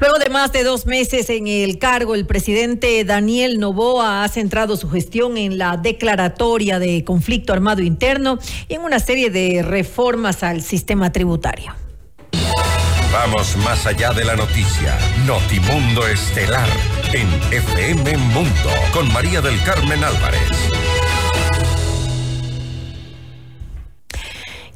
Luego de más de dos meses en el cargo, el presidente Daniel Novoa ha centrado su gestión en la declaratoria de conflicto armado interno y en una serie de reformas al sistema tributario. Vamos más allá de la noticia. Notimundo Estelar en FM Mundo con María del Carmen Álvarez.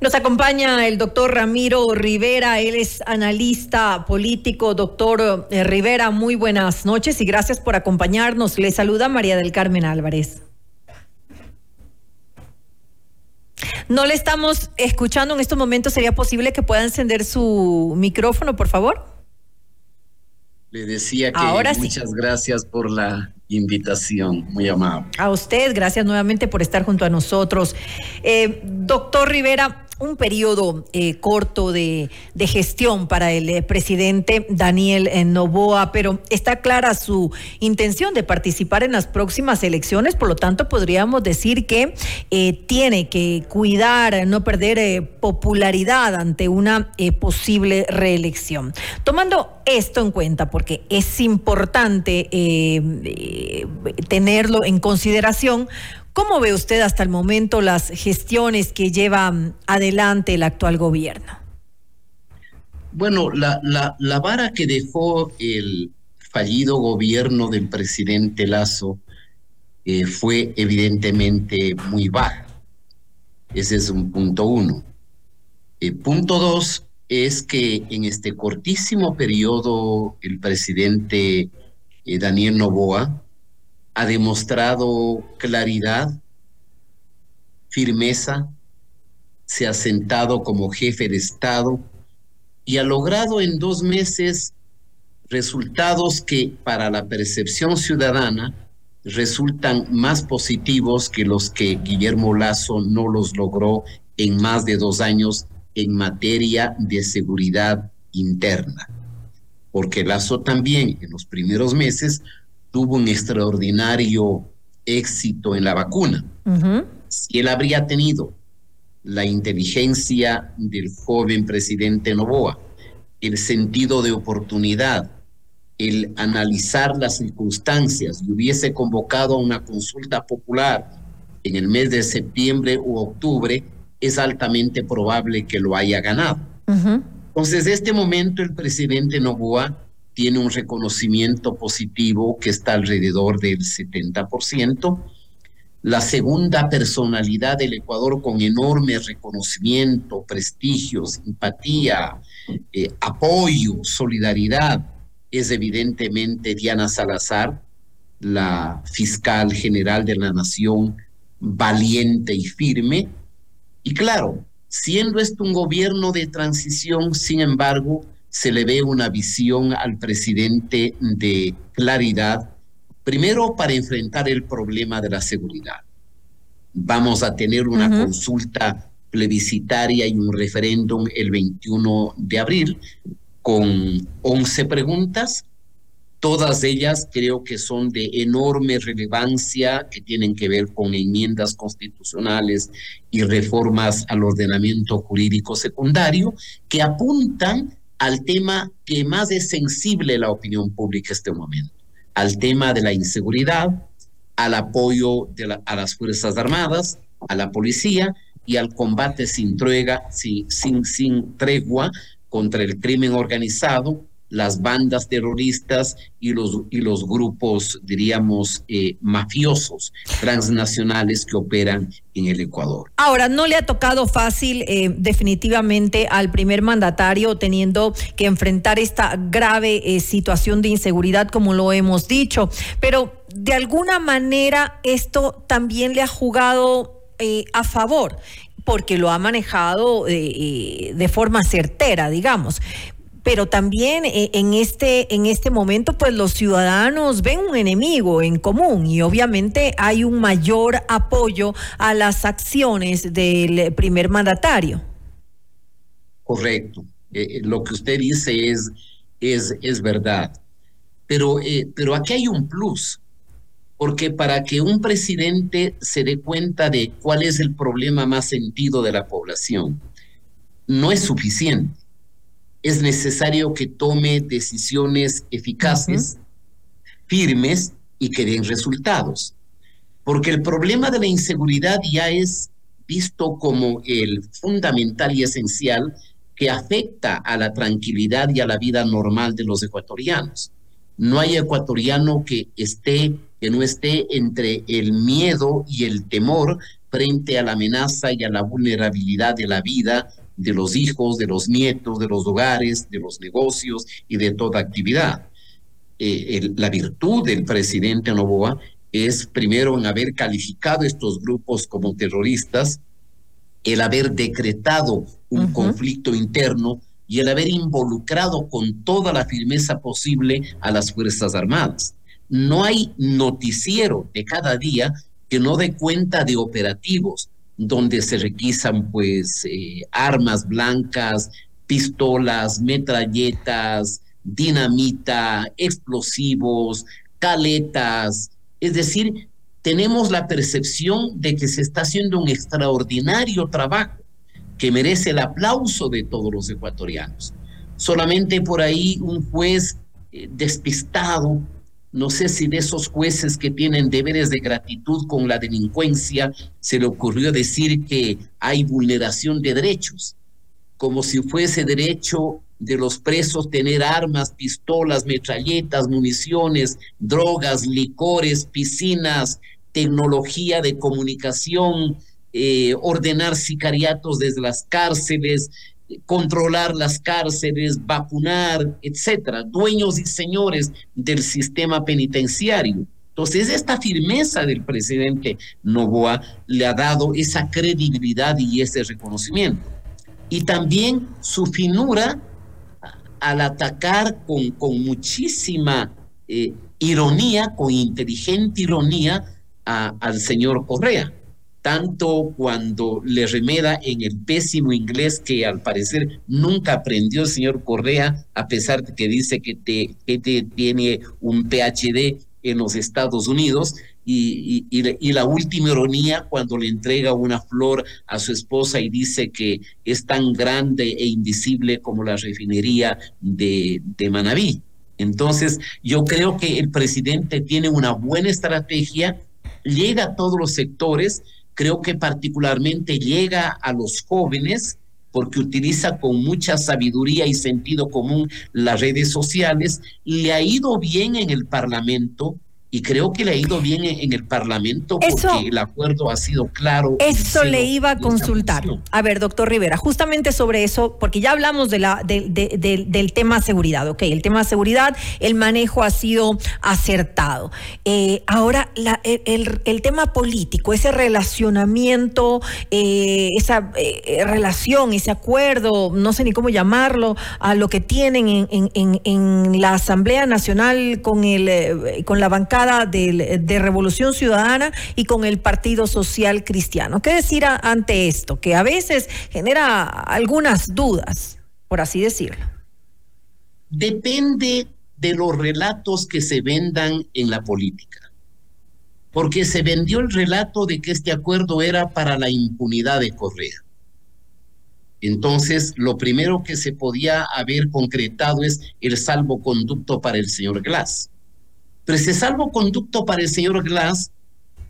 Nos acompaña el doctor Ramiro Rivera, él es analista político. Doctor eh, Rivera, muy buenas noches y gracias por acompañarnos. Le saluda María del Carmen Álvarez. No le estamos escuchando en estos momentos. ¿Sería posible que pueda encender su micrófono, por favor? Le decía que muchas gracias por la invitación, muy amable. A usted, gracias nuevamente por estar junto a nosotros. Eh, doctor Rivera, un periodo eh, corto de, gestión para el eh, presidente Daniel eh, Novoa, pero está clara su intención de participar en las próximas elecciones, por lo tanto podríamos decir que tiene que cuidar, no perder popularidad ante una posible reelección. Tomando esto en cuenta, porque es importante tenerlo en consideración, ¿Cómo ve usted hasta el momento las gestiones que lleva adelante el actual gobierno? Bueno, la, la, vara que dejó el fallido gobierno del presidente Lazo eh, fue evidentemente muy baja. Ese es un punto uno. Eh, punto dos es que en este cortísimo periodo el presidente eh, Daniel Novoa ha demostrado claridad, firmeza, se ha sentado como jefe de Estado y ha logrado en dos meses resultados que para la percepción ciudadana resultan más positivos que los que Guillermo Lazo no los logró en más de dos años en materia de seguridad interna. Porque Lazo también en los primeros meses tuvo un extraordinario éxito en la vacuna. Si él habría tenido la inteligencia del joven presidente Novoa, el sentido de oportunidad, el analizar las circunstancias y hubiese convocado a una consulta popular en el mes de septiembre u octubre, es altamente probable que lo haya ganado. Entonces, de este momento el presidente Novoa tiene un reconocimiento positivo que está alrededor del 70%. La segunda personalidad del Ecuador con enorme reconocimiento, prestigio, simpatía, eh, apoyo, solidaridad, es evidentemente Diana Salazar, la fiscal general de la nación, valiente y firme. Y claro, siendo esto un gobierno de transición, sin embargo, se le ve una visión al presidente de claridad, primero para enfrentar el problema de la seguridad. Vamos a tener una consulta plebiscitaria y un referéndum el 21 de abril con 11 preguntas. Todas ellas creo que son de enorme relevancia, que tienen que ver con enmiendas constitucionales y reformas al ordenamiento jurídico secundario, que apuntan al tema que más es sensible la opinión pública en este momento, al tema de la inseguridad, al apoyo a las Fuerzas Armadas, a la policía y al combate sin tregua contra el crimen organizado las bandas terroristas y los, y los grupos, diríamos, eh, mafiosos transnacionales que operan en el Ecuador. Ahora, no le ha tocado fácil eh, definitivamente al primer mandatario teniendo que enfrentar esta grave eh, situación de inseguridad, como lo hemos dicho, pero de alguna manera esto también le ha jugado a favor porque lo ha manejado de forma certera, digamos pero también eh, en este, en este momento, pues los ciudadanos ven un enemigo en común y obviamente hay un mayor apoyo a las acciones del primer mandatario. Correcto. Eh, eh, lo que usted dice es, es, es verdad. Pero, pero aquí hay un plus, porque para que un presidente se dé cuenta de cuál es el problema más sentido de la población, no es suficiente es necesario que tome decisiones eficaces, firmes y que den resultados. Porque el problema de la inseguridad ya es visto como el fundamental y esencial que afecta a la tranquilidad y a la vida normal de los ecuatorianos. No hay ecuatoriano que esté, que no esté entre el miedo y el temor frente a la amenaza y a la vulnerabilidad de la vida de los hijos, de los nietos, de los hogares, de los negocios y de toda actividad. Eh, la virtud del presidente Novoa es primero en haber calificado estos grupos como terroristas, el haber decretado un conflicto interno y el haber involucrado con toda la firmeza posible a las Fuerzas Armadas. No hay noticiero de cada día que no dé cuenta de operativos donde se requisan pues eh, armas blancas, pistolas, metralletas, dinamita, explosivos, caletas, es decir, tenemos la percepción de que se está haciendo un extraordinario trabajo que merece el aplauso de todos los ecuatorianos. Solamente por ahí un juez eh, despistado, no sé si de esos jueces que tienen deberes de gratitud con la delincuencia, se le ocurrió decir que hay vulneración de derechos, como si fuese derecho de los presos tener armas, pistolas, metralletas, municiones, drogas, licores, piscinas, tecnología de comunicación, eh, ordenar sicariatos desde las cárceles, controlar las cárceles, vacunar, etcétera, dueños y señores del sistema penitenciario. Entonces, esta firmeza del presidente Novoa le ha dado esa credibilidad y ese reconocimiento. Y también su finura al atacar con, muchísima eh, ironía, con inteligente ironía, al señor Correa, tanto cuando le remeda en el pésimo inglés que al parecer nunca aprendió el señor Correa, a pesar de que dice que, tiene un PhD en los Estados Unidos, y, y, la última ironía cuando le entrega una flor a su esposa y dice que es tan grande e invisible como la refinería de, de Manabí. Entonces, yo creo que el presidente tiene una buena estrategia, llega a todos los sectores, creo que particularmente llega a los jóvenes, porque utiliza con mucha sabiduría y sentido común las redes sociales, le ha ido bien en el Parlamento, y creo que le ha ido bien en, el Parlamento porque el acuerdo ha sido claro. Eso le iba a consultar. A ver, doctor Rivera, justamente sobre eso, porque ya hablamos de la, del tema seguridad, ok, el tema seguridad, el manejo ha sido acertado. Eh, ahora, la, el, tema político, ese relacionamiento, eh, esa eh, relación, ese acuerdo, no sé ni cómo llamarlo, a lo que tienen en, en, en la Asamblea Nacional con, el, con la bancada de, Revolución Ciudadana y con el Partido Social Cristiano. ¿Qué decir ante esto? Que a veces genera algunas dudas, por así decirlo. Depende de los relatos que se vendan en la política. Porque se vendió el relato de que este acuerdo era para la impunidad de Correa. Entonces, lo primero que se podía haber concretado es el salvoconducto para el señor Glass. Pero ese salvoconducto para el señor Glass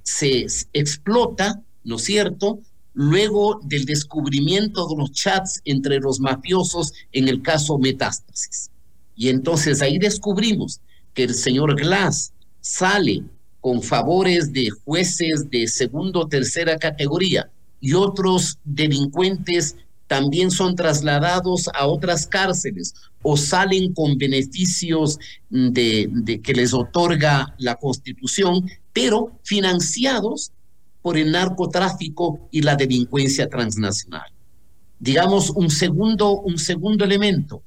se explota, ¿no es cierto?, luego del descubrimiento de los chats entre los mafiosos en el caso Metástasis. Y entonces ahí descubrimos que el señor Glass sale con favores de jueces de segundo o tercera categoría y otros delincuentes también son trasladados a otras cárceles o salen con beneficios de, que les otorga la Constitución, pero financiados por el narcotráfico y la delincuencia transnacional. Digamos, un segundo, un segundo elemento.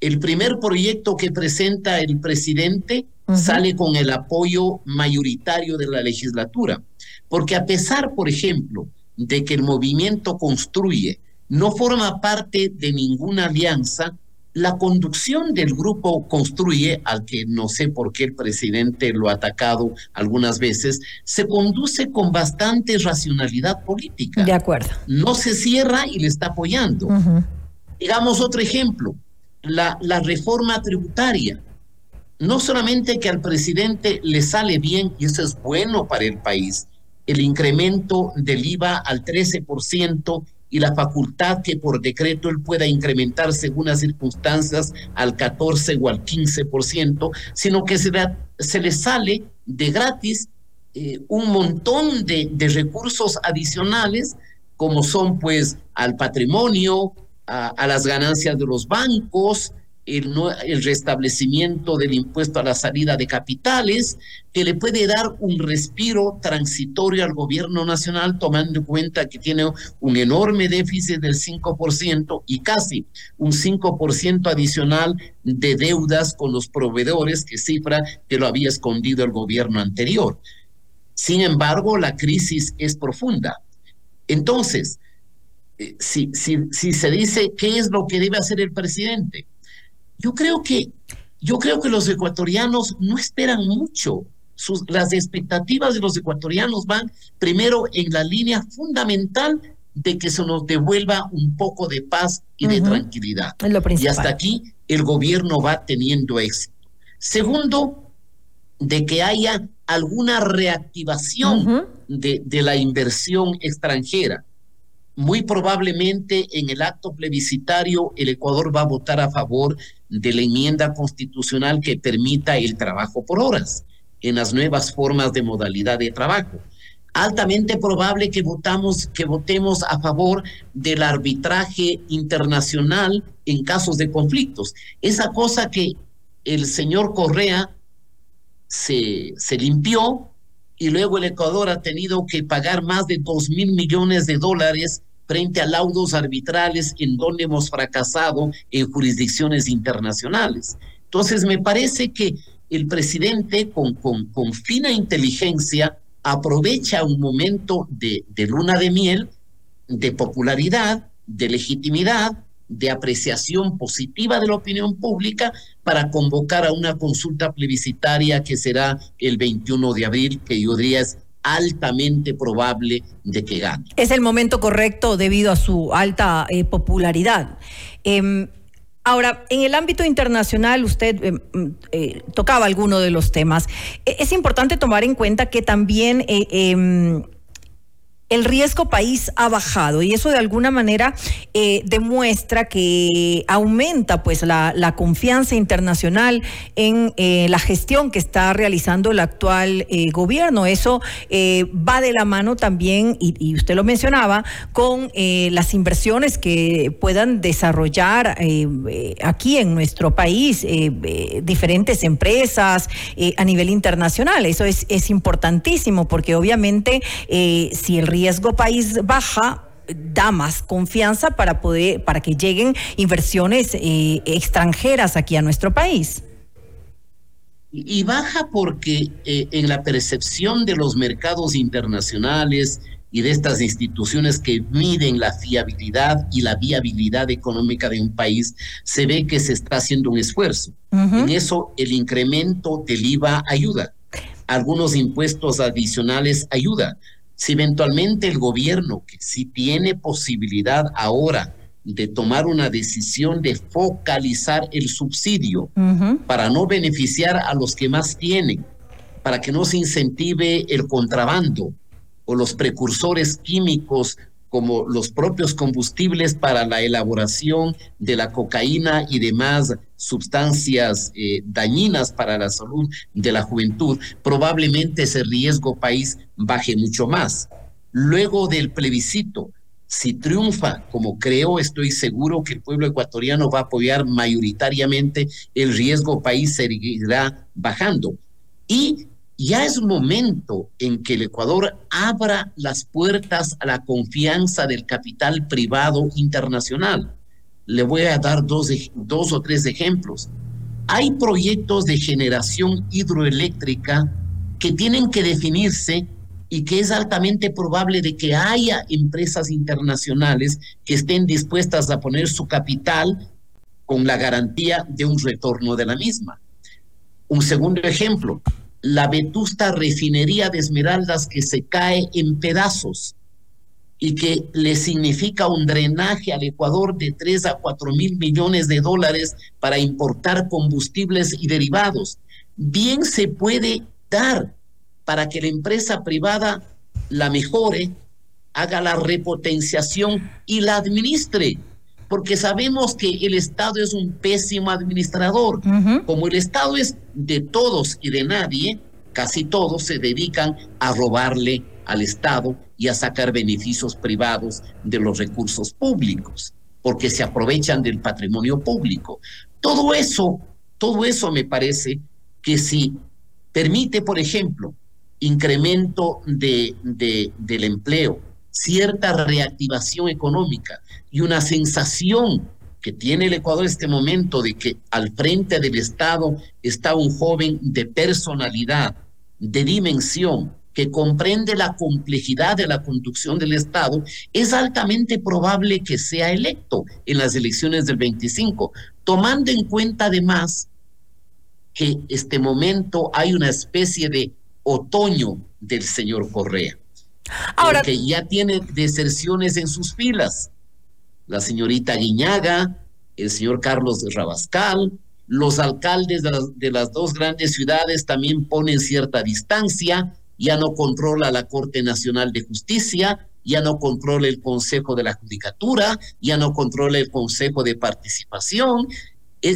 El primer proyecto que presenta el presidente sale con el apoyo mayoritario de la legislatura, porque a pesar, por ejemplo, de que el movimiento construye no forma parte de ninguna alianza. La conducción del grupo Construye, al que no sé por qué el presidente lo ha atacado algunas veces, se conduce con bastante racionalidad política. De acuerdo. No se cierra y le está apoyando. Digamos otro ejemplo. la, la reforma tributaria. No solamente que al presidente le sale bien, y eso es bueno para el país, el incremento del IVA al 13% y la facultad que por decreto él pueda incrementar según las circunstancias al 14 o al 15%, sino que se, se le sale de gratis eh, un montón de, recursos adicionales, como son pues al patrimonio, a las ganancias de los bancos, el, el, restablecimiento del impuesto a la salida de capitales, que le puede dar un respiro transitorio al gobierno nacional, tomando en cuenta que tiene un enorme déficit del 5% y casi un 5% adicional de deudas con los proveedores, que cifra que lo había escondido el gobierno anterior. Sin embargo, la crisis es profunda. Entonces, eh, si, si, si se dice qué es lo que debe hacer el presidente, yo creo que, yo creo que los ecuatorianos no esperan mucho. Sus, las expectativas de los ecuatorianos van primero en la línea fundamental de que se nos devuelva un poco de paz y de tranquilidad. y hasta aquí el gobierno va teniendo éxito. Segundo, de que haya alguna reactivación de, de la inversión extranjera. Muy probablemente en el acto plebiscitario el Ecuador va a votar a favor de la enmienda constitucional que permita el trabajo por horas en las nuevas formas de modalidad de trabajo. Altamente probable que votamos que votemos a favor del arbitraje internacional en casos de conflictos. Esa cosa que el señor Correa se, se limpió y luego el Ecuador ha tenido que pagar más de dos mil millones de dólares frente a laudos arbitrales en donde hemos fracasado en jurisdicciones internacionales. Entonces, me parece que el presidente con, fina inteligencia aprovecha un momento de, de luna de miel, de popularidad, de legitimidad, de apreciación positiva de la opinión pública para convocar a una consulta plebiscitaria que será el 21 de abril, que yo diría es altamente probable de que gane. Es el momento correcto debido a su alta eh, popularidad. Eh, ahora, en el ámbito internacional, usted em, eh, tocaba alguno de los temas. E, es importante tomar en cuenta que también eh, em, el riesgo país ha bajado y eso de alguna manera eh, demuestra que aumenta pues la, confianza internacional en eh, la gestión que está realizando el actual eh, gobierno. Eso va de la mano también, y, usted lo mencionaba, con las inversiones que puedan desarrollar aquí en nuestro país diferentes empresas a nivel internacional. Eso es, es importantísimo porque obviamente si el riesgo riesgo país baja, da más confianza para poder para que lleguen inversiones eh, extranjeras aquí a nuestro país. Y baja porque eh, en la percepción de los mercados internacionales y de estas instituciones que miden la fiabilidad y la viabilidad económica de un país, se ve que se está haciendo un esfuerzo. Uh -huh. En eso el incremento del IVA ayuda. Algunos impuestos adicionales ayudan si eventualmente el gobierno, que sí tiene posibilidad ahora de tomar una decisión de focalizar el subsidio uh -huh. para no beneficiar a los que más tienen, para que no se incentive el contrabando o los precursores químicos como los propios combustibles para la elaboración de la cocaína y demás sustancias eh, dañinas para la salud de la juventud, probablemente ese riesgo país baje mucho más. Luego del plebiscito, si triunfa, como creo, estoy seguro que el pueblo ecuatoriano va a apoyar mayoritariamente, el riesgo país seguirá bajando. Y ya es momento en que el Ecuador abra las puertas a la confianza del capital privado internacional. Le voy a dar dos, dos o tres ejemplos. Hay proyectos de generación hidroeléctrica que tienen que definirse y que es altamente probable de que haya empresas internacionales que estén dispuestas a poner su capital con la garantía de un retorno de la misma. Un segundo ejemplo, la vetusta refinería de Esmeraldas que se cae en pedazos. y que le significa un drenaje al Ecuador de 3 a 4 mil millones de dólares para importar combustibles y derivados. Bien se puede dar para que la empresa privada la mejore, haga la repotenciación y la administre, porque sabemos que el Estado es un pésimo administrador. Como el Estado es de todos y de nadie, casi todos se dedican a robarle al Estado y a sacar beneficios privados de los recursos públicos, porque se aprovechan del patrimonio público. Todo eso, todo eso me parece que si permite, por ejemplo, incremento de, del empleo, cierta reactivación económica y una sensación que tiene el Ecuador en este momento de que al frente del Estado está un joven de personalidad, de dimensión, que comprende la complejidad de la conducción del Estado, es altamente probable que sea electo en las elecciones del 25, tomando en cuenta además que este momento hay una especie de otoño del señor Correa. Ahora, que ya tiene deserciones en sus filas. La señorita Guiñaga, el señor Carlos de Rabascal, los alcaldes de las, dos grandes ciudades también ponen cierta distancia, ya no controla la Corte Nacional de Justicia, ya no controla el Consejo de la Judicatura, ya no controla el Consejo de Participación,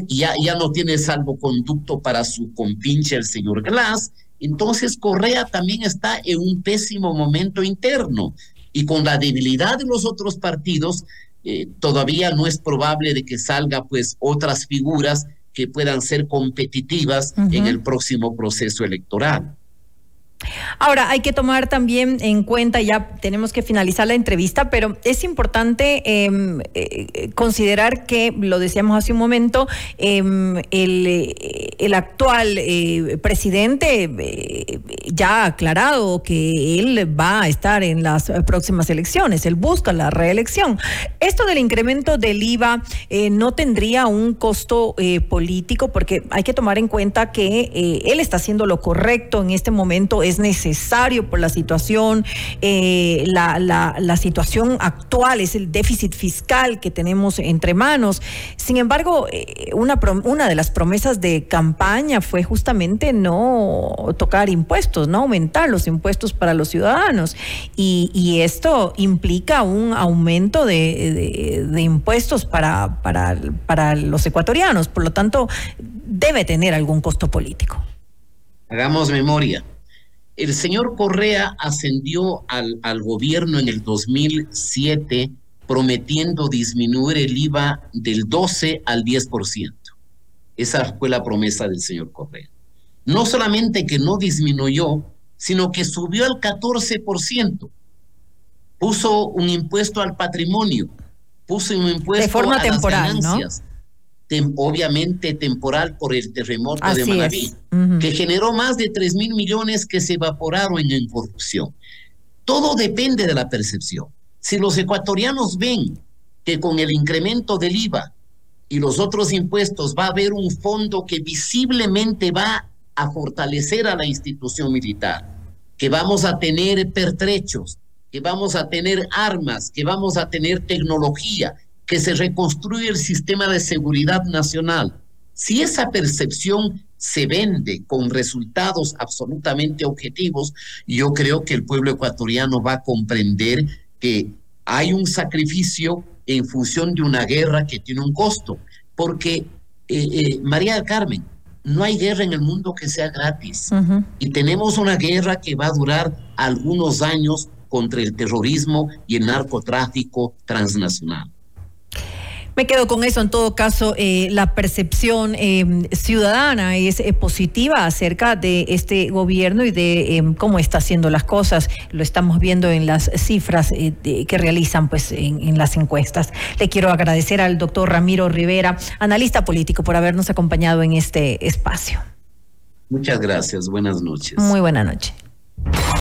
ya, ya no tiene salvoconducto para su compinche el señor Glass. Entonces Correa también está en un pésimo momento interno y con la debilidad de los otros partidos, eh, todavía no es probable de que salga pues otras figuras que puedan ser competitivas en el próximo proceso electoral. Ahora, hay que tomar también en cuenta, ya tenemos que finalizar la entrevista, pero es importante em, eh, considerar que, lo decíamos hace un momento, em, el, el, actual eh, presidente eh, ya ha aclarado que él va a estar en las próximas elecciones, él busca la reelección. Esto del incremento del IVA no tendría un costo político, porque hay que tomar en cuenta que él está haciendo lo correcto en este momento es necesario por la situación, eh, la, situación actual, es el déficit fiscal que tenemos entre manos. Sin embargo, eh, una, una de las promesas de campaña fue justamente no tocar impuestos, no aumentar los impuestos para los ciudadanos. Y, y esto implica un aumento de, de, impuestos para, para, para los ecuatorianos. Por lo tanto, debe tener algún costo político. Hagamos memoria. El señor Correa ascendió al, al gobierno en el 2007 prometiendo disminuir el IVA del 12 al 10%. Esa fue la promesa del señor Correa. No solamente que no disminuyó, sino que subió al 14%. Puso un impuesto al patrimonio, puso un impuesto de forma temporal, ¿no? Obviamente temporal por el terremoto de Manaví, que generó más de 3 mil millones que se evaporaron en corrupción. Todo depende de la percepción. Si los ecuatorianos ven que con el incremento del IVA y los otros impuestos va a haber un fondo que visiblemente va a fortalecer a la institución militar, que vamos a tener pertrechos, que vamos a tener armas, que vamos a tener tecnología, que se reconstruye el sistema de seguridad nacional. Si esa percepción se vende con resultados absolutamente objetivos, yo creo que el pueblo ecuatoriano va a comprender que hay un sacrificio en función de una guerra que tiene un costo, porque eh, eh, María del Carmen, no hay guerra en el mundo que sea gratis. Y tenemos una guerra que va a durar algunos años contra el terrorismo y el narcotráfico transnacional. Me quedo con eso. En todo caso, eh, la percepción em, ciudadana es eh, positiva acerca de este gobierno y de cómo está haciendo las cosas. Lo estamos viendo en las cifras eh, que realizan pues, en, las encuestas. Le quiero agradecer al doctor Ramiro Rivera, analista político, por habernos acompañado en este espacio. Muchas gracias. Buenas noches. Muy buena noche.